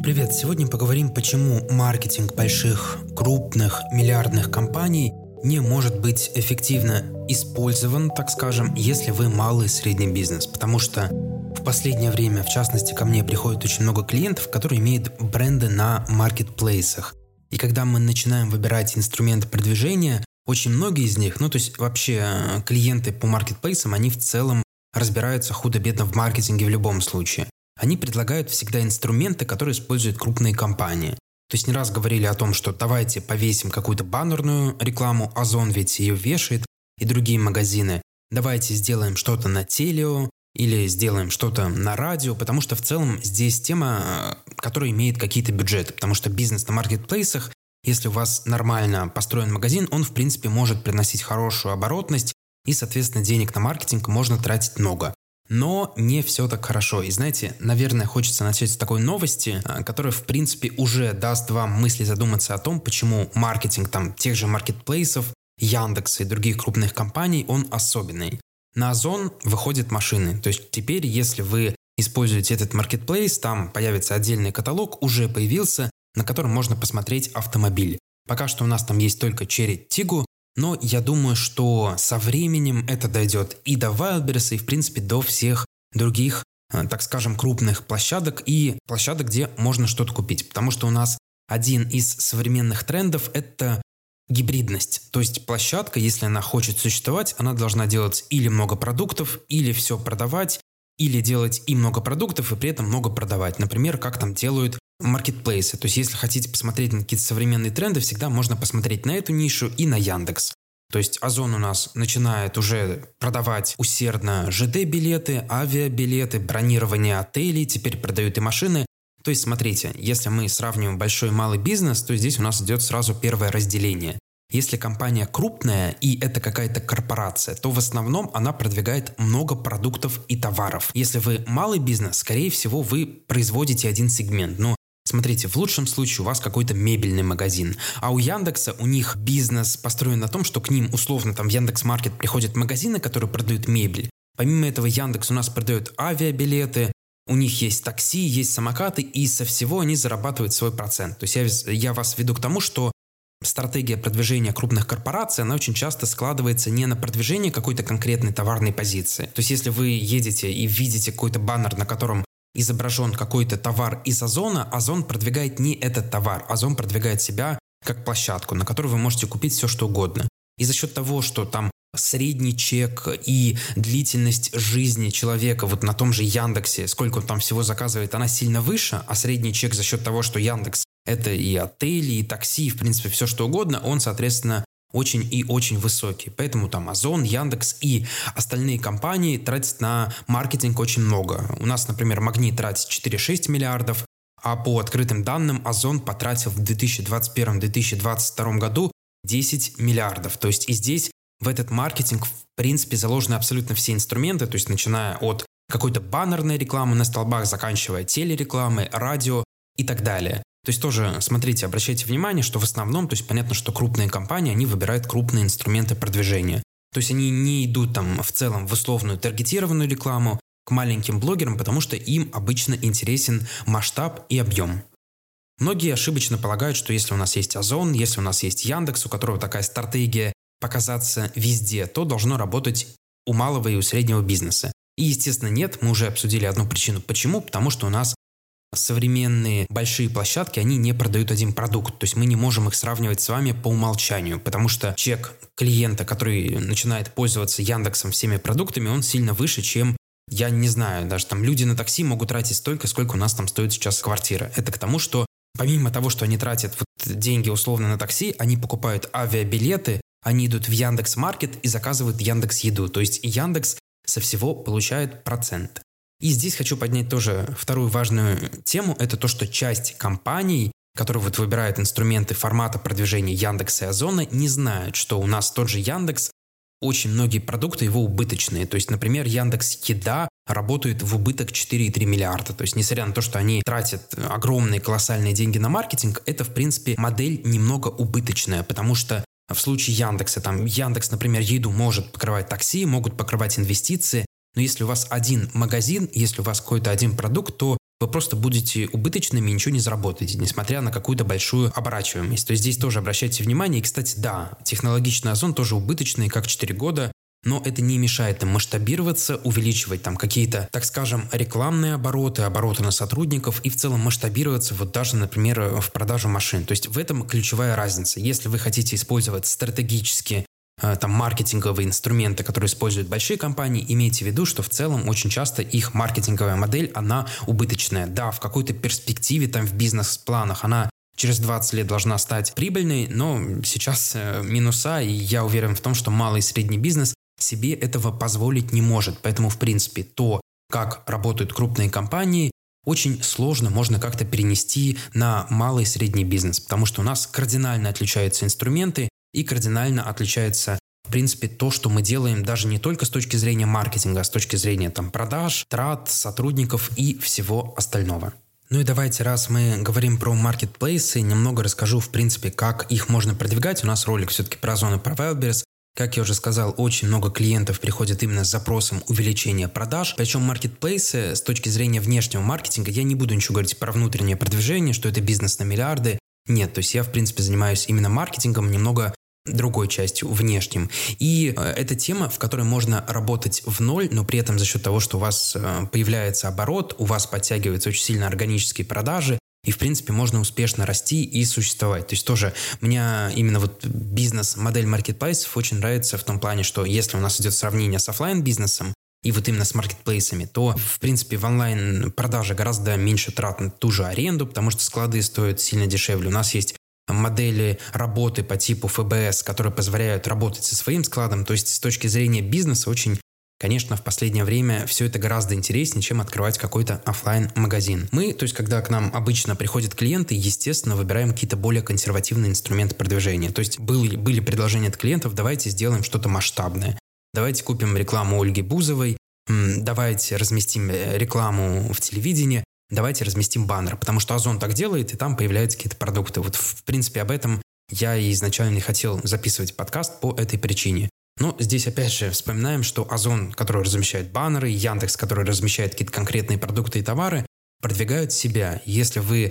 Привет! Сегодня поговорим, почему маркетинг больших, крупных, миллиардных компаний не может быть эффективно использован, так скажем, если вы малый и средний бизнес. Потому что в последнее время, в частности, ко мне приходит очень много клиентов, которые имеют бренды на маркетплейсах. И когда мы начинаем выбирать инструменты продвижения, очень многие из них, ну то есть вообще э, клиенты по маркетплейсам, они в целом разбираются худо-бедно в маркетинге в любом случае. Они предлагают всегда инструменты, которые используют крупные компании. То есть не раз говорили о том, что давайте повесим какую-то баннерную рекламу, Озон ведь ее вешает, и другие магазины. Давайте сделаем что-то на телео или сделаем что-то на радио, потому что в целом здесь тема, э, которая имеет какие-то бюджеты, потому что бизнес на маркетплейсах, если у вас нормально построен магазин, он в принципе может приносить хорошую оборотность, и, соответственно, денег на маркетинг можно тратить много. Но не все так хорошо. И знаете, наверное, хочется начать с такой новости, а, которая, в принципе, уже даст вам мысли задуматься о том, почему маркетинг там тех же маркетплейсов, Яндекса и других крупных компаний, он особенный. На Озон выходят машины. То есть теперь, если вы используете этот маркетплейс, там появится отдельный каталог, уже появился, на котором можно посмотреть автомобиль. Пока что у нас там есть только Cherry Tiggo, но я думаю, что со временем это дойдет и до Wildberries, и в принципе до всех других, э, так скажем, крупных площадок и площадок, где можно что-то купить. Потому что у нас один из современных трендов – это гибридность. То есть площадка, если она хочет существовать, она должна делать или много продуктов, или все продавать, или делать и много продуктов, и при этом много продавать. Например, как там делают маркетплейсы. То есть, если хотите посмотреть на какие-то современные тренды, всегда можно посмотреть на эту нишу и на Яндекс. То есть Озон у нас начинает уже продавать усердно ЖД-билеты, авиабилеты, бронирование отелей, теперь продают и машины. То есть смотрите, если мы сравниваем большой и малый бизнес, то здесь у нас идет сразу первое разделение. Если компания крупная и это какая-то корпорация, то в основном она продвигает много продуктов и товаров. Если вы малый бизнес, скорее всего, вы производите один сегмент. Но Смотрите, в лучшем случае у вас какой-то мебельный магазин, а у Яндекса у них бизнес построен на том, что к ним условно там в Яндекс Маркет приходят магазины, которые продают мебель. Помимо этого Яндекс у нас продает авиабилеты, у них есть такси, есть самокаты, и со всего они зарабатывают свой процент. То есть я, я вас веду к тому, что стратегия продвижения крупных корпораций, она очень часто складывается не на продвижение какой-то конкретной товарной позиции. То есть если вы едете и видите какой-то баннер, на котором изображен какой-то товар из Озона, Озон продвигает не этот товар, Озон продвигает себя как площадку, на которой вы можете купить все, что угодно. И за счет того, что там средний чек и длительность жизни человека вот на том же Яндексе, сколько он там всего заказывает, она сильно выше, а средний чек за счет того, что Яндекс это и отели, и такси, в принципе, все что угодно, он, соответственно, очень и очень высокий. Поэтому там Озон, Яндекс и остальные компании тратят на маркетинг очень много. У нас, например, Магнит тратит 4-6 миллиардов, а по открытым данным Озон потратил в 2021-2022 году 10 миллиардов. То есть и здесь в этот маркетинг в принципе заложены абсолютно все инструменты, то есть начиная от какой-то баннерной рекламы на столбах, заканчивая телерекламой, радио и так далее. То есть тоже, смотрите, обращайте внимание, что в основном, то есть понятно, что крупные компании, они выбирают крупные инструменты продвижения. То есть они не идут там в целом в условную таргетированную рекламу к маленьким блогерам, потому что им обычно интересен масштаб и объем. Многие ошибочно полагают, что если у нас есть Озон, если у нас есть Яндекс, у которого такая стратегия показаться везде, то должно работать у малого и у среднего бизнеса. И, естественно, нет, мы уже обсудили одну причину. Почему? Потому что у нас современные большие площадки, они не продают один продукт. То есть мы не можем их сравнивать с вами по умолчанию, потому что чек клиента, который начинает пользоваться Яндексом всеми продуктами, он сильно выше, чем я не знаю, даже там люди на такси могут тратить столько, сколько у нас там стоит сейчас квартира. Это к тому, что помимо того, что они тратят вот деньги условно на такси, они покупают авиабилеты, они идут в Яндекс Маркет и заказывают Яндекс Еду. То есть Яндекс со всего получает процент. И здесь хочу поднять тоже вторую важную тему. Это то, что часть компаний, которые вот выбирают инструменты формата продвижения Яндекса и Озона, не знают, что у нас тот же Яндекс, очень многие продукты его убыточные. То есть, например, Яндекс Еда работает в убыток 4,3 миллиарда. То есть, несмотря на то, что они тратят огромные колоссальные деньги на маркетинг, это, в принципе, модель немного убыточная, потому что в случае Яндекса, там Яндекс, например, еду может покрывать такси, могут покрывать инвестиции, но если у вас один магазин, если у вас какой-то один продукт, то вы просто будете убыточными и ничего не заработаете, несмотря на какую-то большую оборачиваемость. То есть здесь тоже обращайте внимание. И, кстати, да, технологичный озон тоже убыточный, как 4 года, но это не мешает им масштабироваться, увеличивать там какие-то, так скажем, рекламные обороты, обороты на сотрудников и в целом масштабироваться вот даже, например, в продажу машин. То есть в этом ключевая разница. Если вы хотите использовать стратегически там маркетинговые инструменты, которые используют большие компании, имейте в виду, что в целом очень часто их маркетинговая модель, она убыточная. Да, в какой-то перспективе, там в бизнес-планах она через 20 лет должна стать прибыльной, но сейчас э, минуса, и я уверен в том, что малый и средний бизнес себе этого позволить не может. Поэтому, в принципе, то, как работают крупные компании, очень сложно можно как-то перенести на малый и средний бизнес, потому что у нас кардинально отличаются инструменты и кардинально отличается в принципе, то, что мы делаем даже не только с точки зрения маркетинга, а с точки зрения там, продаж, трат, сотрудников и всего остального. Ну и давайте, раз мы говорим про маркетплейсы, немного расскажу, в принципе, как их можно продвигать. У нас ролик все-таки про зоны про Wildberries. Как я уже сказал, очень много клиентов приходит именно с запросом увеличения продаж. Причем маркетплейсы с точки зрения внешнего маркетинга, я не буду ничего говорить про внутреннее продвижение, что это бизнес на миллиарды. Нет, то есть я, в принципе, занимаюсь именно маркетингом, немного другой частью, внешним. И э, это тема, в которой можно работать в ноль, но при этом за счет того, что у вас э, появляется оборот, у вас подтягиваются очень сильно органические продажи, и, в принципе, можно успешно расти и существовать. То есть тоже мне именно вот бизнес-модель маркетплейсов очень нравится в том плане, что если у нас идет сравнение с офлайн бизнесом и вот именно с маркетплейсами, то, в принципе, в онлайн продаже гораздо меньше трат на ту же аренду, потому что склады стоят сильно дешевле. У нас есть модели работы по типу ФБС, которые позволяют работать со своим складом. То есть с точки зрения бизнеса очень Конечно, в последнее время все это гораздо интереснее, чем открывать какой-то офлайн магазин Мы, то есть, когда к нам обычно приходят клиенты, естественно, выбираем какие-то более консервативные инструменты продвижения. То есть, были, были предложения от клиентов, давайте сделаем что-то масштабное. Давайте купим рекламу Ольги Бузовой, давайте разместим э, рекламу в телевидении, давайте разместим баннер, потому что Озон так делает, и там появляются какие-то продукты. Вот, в принципе, об этом я и изначально не хотел записывать подкаст по этой причине. Но здесь опять же вспоминаем, что Озон, который размещает баннеры, Яндекс, который размещает какие-то конкретные продукты и товары, продвигают себя. Если вы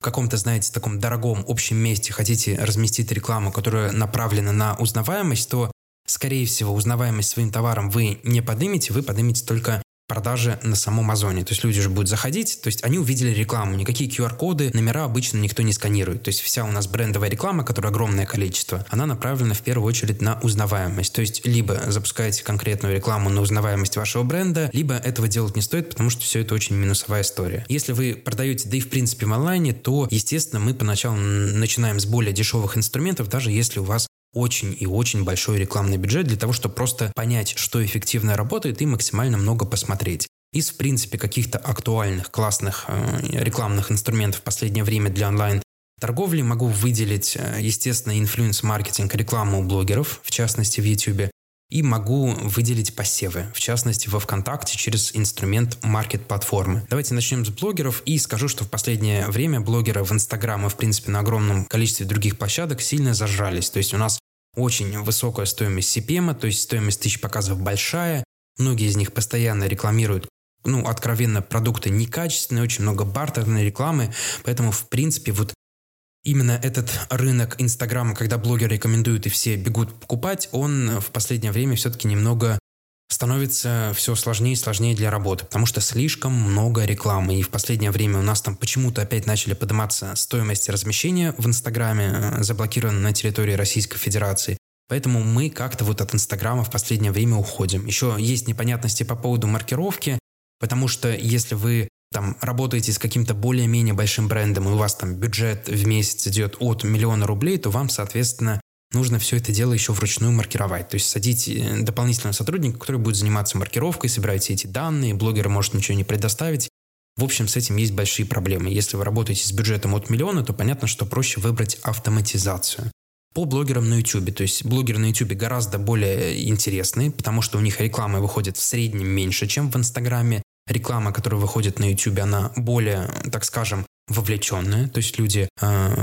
в каком-то, знаете, таком дорогом общем месте хотите разместить рекламу, которая направлена на узнаваемость, то, скорее всего, узнаваемость своим товаром вы не поднимете, вы поднимете только продажи на самом Озоне. То есть люди же будут заходить, то есть они увидели рекламу. Никакие QR-коды, номера обычно никто не сканирует. То есть вся у нас брендовая реклама, которая огромное количество, она направлена в первую очередь на узнаваемость. То есть либо запускаете конкретную рекламу на узнаваемость вашего бренда, либо этого делать не стоит, потому что все это очень минусовая история. Если вы продаете, да и в принципе в онлайне, то, естественно, мы поначалу начинаем с более дешевых инструментов, даже если у вас очень и очень большой рекламный бюджет для того, чтобы просто понять, что эффективно работает и максимально много посмотреть. Из, в принципе, каких-то актуальных, классных э, рекламных инструментов в последнее время для онлайн торговли могу выделить, э, естественно, инфлюенс-маркетинг, рекламу у блогеров, в частности в YouTube, и могу выделить посевы, в частности во ВКонтакте через инструмент маркет-платформы. Давайте начнем с блогеров и скажу, что в последнее время блогеры в Инстаграм и в принципе на огромном количестве других площадок сильно зажрались. То есть у нас очень высокая стоимость CPM, то есть стоимость тысяч показов большая. Многие из них постоянно рекламируют ну, откровенно продукты некачественные, очень много бартерной рекламы, поэтому, в принципе, вот именно этот рынок Инстаграма, когда блогеры рекомендуют и все бегут покупать, он в последнее время все-таки немного становится все сложнее и сложнее для работы, потому что слишком много рекламы. И в последнее время у нас там почему-то опять начали подниматься стоимости размещения в Инстаграме, э, заблокированы на территории Российской Федерации. Поэтому мы как-то вот от Инстаграма в последнее время уходим. Еще есть непонятности по поводу маркировки, потому что если вы там работаете с каким-то более-менее большим брендом, и у вас там бюджет в месяц идет от миллиона рублей, то вам, соответственно, нужно все это дело еще вручную маркировать. То есть садить э, дополнительного сотрудника, который будет заниматься маркировкой, собирать все эти данные, блогер может ничего не предоставить. В общем, с этим есть большие проблемы. Если вы работаете с бюджетом от миллиона, то понятно, что проще выбрать автоматизацию. По блогерам на YouTube, то есть блогеры на YouTube гораздо более интересные, потому что у них реклама выходит в среднем меньше, чем в Инстаграме реклама, которая выходит на YouTube, она более, так скажем, вовлеченная, то есть люди э,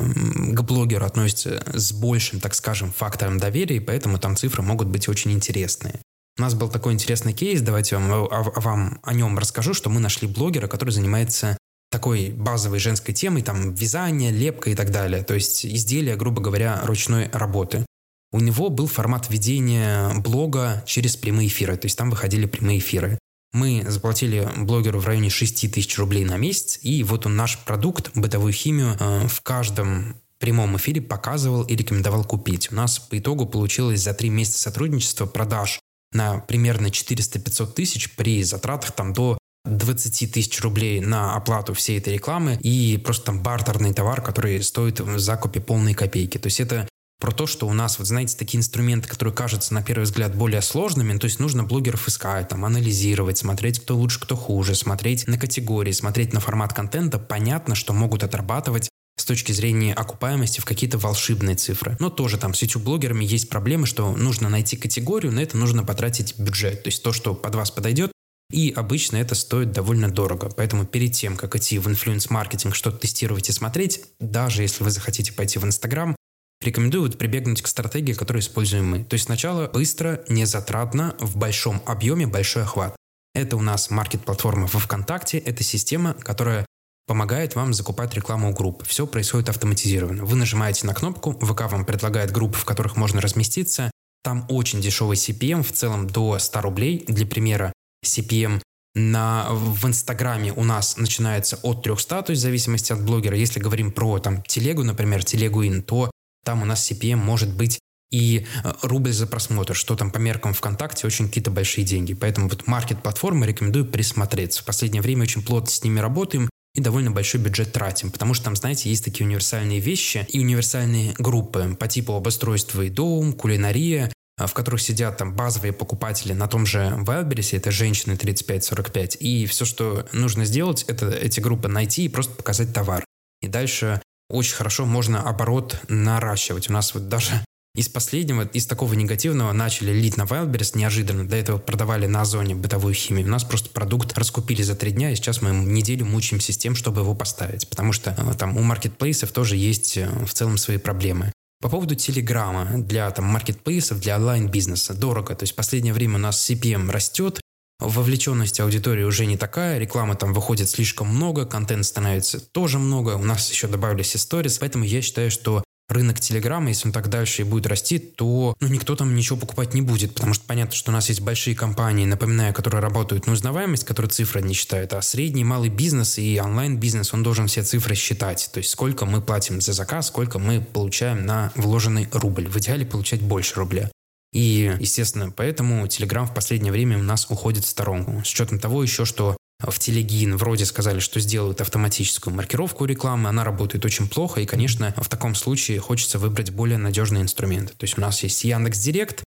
к блогеру относятся с большим, так скажем, фактором доверия, и поэтому там цифры могут быть очень интересные. У нас был такой интересный кейс, давайте вам, о, вам о нем расскажу, что мы нашли блогера, который занимается такой базовой женской темой, там вязание, лепка и так далее. То есть изделия, грубо говоря, ручной работы. У него был формат ведения блога через прямые эфиры, то есть там выходили прямые эфиры. Мы заплатили блогеру в районе 6 тысяч рублей на месяц, и вот он наш продукт, бытовую химию, э, в каждом прямом эфире показывал и рекомендовал купить. У нас по итогу получилось за три месяца сотрудничества продаж на примерно 400-500 тысяч при затратах там до 20 тысяч рублей на оплату всей этой рекламы и просто там бартерный товар, который стоит в закупе полные копейки. То есть это про то, что у нас, вот знаете, такие инструменты, которые кажутся на первый взгляд более сложными, то есть нужно блогеров искать, там, анализировать, смотреть, кто лучше, кто хуже, смотреть на категории, смотреть на формат контента, понятно, что могут отрабатывать с точки зрения окупаемости в какие-то волшебные цифры. Но тоже там с YouTube-блогерами есть проблемы, что нужно найти категорию, на это нужно потратить бюджет. То есть то, что под вас подойдет, и обычно это стоит довольно дорого. Поэтому перед тем, как идти в инфлюенс-маркетинг, что-то тестировать и смотреть, даже если вы захотите пойти в Инстаграм, рекомендую вот прибегнуть к стратегии, которую используем мы. То есть сначала быстро, незатратно, в большом объеме, большой охват. Это у нас маркет-платформа во ВКонтакте, это система, которая помогает вам закупать рекламу у групп. Все происходит автоматизированно. Вы нажимаете на кнопку, ВК вам предлагает группы, в которых можно разместиться. Там очень дешевый CPM, в целом до 100 рублей. Для примера, CPM на, в Инстаграме у нас начинается от 300, то есть в зависимости от блогера. Если говорим про там телегу, например, телегу ин, то там у нас CPM может быть и э, рубль за просмотр, что там по меркам ВКонтакте очень какие-то большие деньги. Поэтому вот маркет-платформы рекомендую присмотреться. В последнее время очень плотно с ними работаем и довольно большой бюджет тратим, потому что там, знаете, есть такие универсальные вещи и универсальные группы по типу обустройства и дом, кулинария, а, в которых сидят там базовые покупатели на том же Wildberries, это женщины 35-45, и все, что нужно сделать, это эти группы найти и просто показать товар. И дальше очень хорошо можно оборот наращивать. У нас вот даже из последнего, из такого негативного начали лить на Wildberries неожиданно. До этого продавали на Озоне бытовую химию. У нас просто продукт раскупили за три дня, и сейчас мы неделю мучаемся с тем, чтобы его поставить. Потому что э, там у маркетплейсов тоже есть э, в целом свои проблемы. По поводу Телеграма для там, маркетплейсов, для онлайн-бизнеса дорого. То есть в последнее время у нас CPM растет, вовлеченность аудитории уже не такая, рекламы там выходит слишком много, контент становится тоже много, у нас еще добавились истории, поэтому я считаю, что рынок Телеграма, если он так дальше и будет расти, то ну, никто там ничего покупать не будет, потому что понятно, что у нас есть большие компании, напоминаю, которые работают на узнаваемость, которые цифры не считают, а средний малый бизнес и онлайн-бизнес, он должен все цифры считать, то есть сколько мы платим за заказ, сколько мы получаем на вложенный рубль. В идеале получать больше рубля. И, естественно, поэтому Telegram в последнее время у нас уходит в сторонку. С учетом того еще, что в Телегин вроде сказали, что сделают автоматическую маркировку рекламы, она работает очень плохо, и, конечно, в таком случае хочется выбрать более надежный инструмент. То есть у нас есть Яндекс Директ,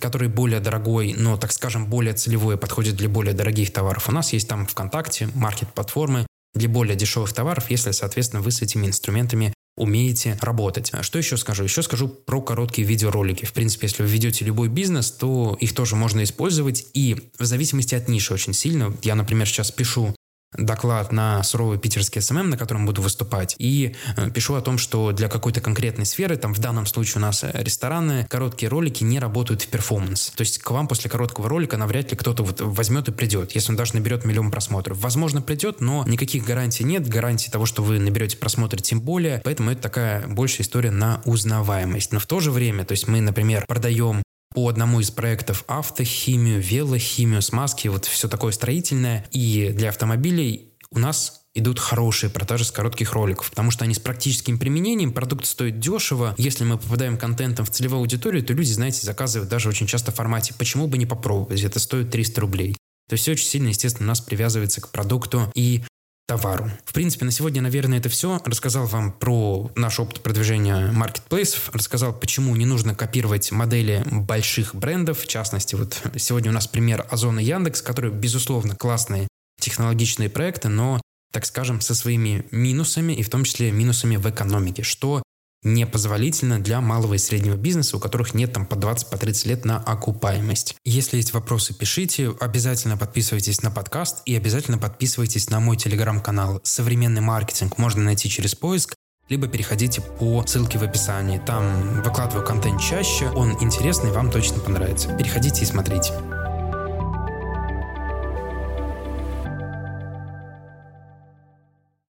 который более дорогой, но, так скажем, более целевой, подходит для более дорогих товаров. У нас есть там ВКонтакте, маркет-платформы для более дешевых товаров, если, соответственно, вы с этими инструментами умеете работать. А что еще скажу? Еще скажу про короткие видеоролики. В принципе, если вы ведете любой бизнес, то их тоже можно использовать. И в зависимости от ниши очень сильно. Я, например, сейчас пишу доклад на суровый питерский SMM, на котором буду выступать, и э, пишу о том, что для какой-то конкретной сферы, там в данном случае у нас э, рестораны, короткие ролики не работают в performance. То есть к вам после короткого ролика навряд ли кто-то вот возьмет и придет, если он даже наберет миллион просмотров. Возможно, придет, но никаких гарантий нет, гарантий того, что вы наберете просмотры тем более, поэтому это такая большая история на узнаваемость. Но в то же время, то есть мы, например, продаем по одному из проектов автохимию, велохимию, смазки, вот все такое строительное. И для автомобилей у нас идут хорошие продажи с коротких роликов, потому что они с практическим применением, продукт стоит дешево. Если мы попадаем контентом в целевую аудиторию, то люди, знаете, заказывают даже очень часто в формате «почему бы не попробовать?» Это стоит 300 рублей. То есть все очень сильно, естественно, у нас привязывается к продукту и товару. В принципе, на сегодня, наверное, это все. Рассказал вам про наш опыт продвижения маркетплейсов, рассказал, почему не нужно копировать модели больших брендов. В частности, вот сегодня у нас пример Озон и Яндекс, которые, безусловно, классные технологичные проекты, но, так скажем, со своими минусами, и в том числе минусами в экономике, что непозволительно для малого и среднего бизнеса, у которых нет там по 20-30 по лет на окупаемость. Если есть вопросы, пишите. Обязательно подписывайтесь на подкаст и обязательно подписывайтесь на мой телеграм-канал. Современный маркетинг можно найти через поиск либо переходите по ссылке в описании. Там выкладываю контент чаще, он интересный, вам точно понравится. Переходите и смотрите.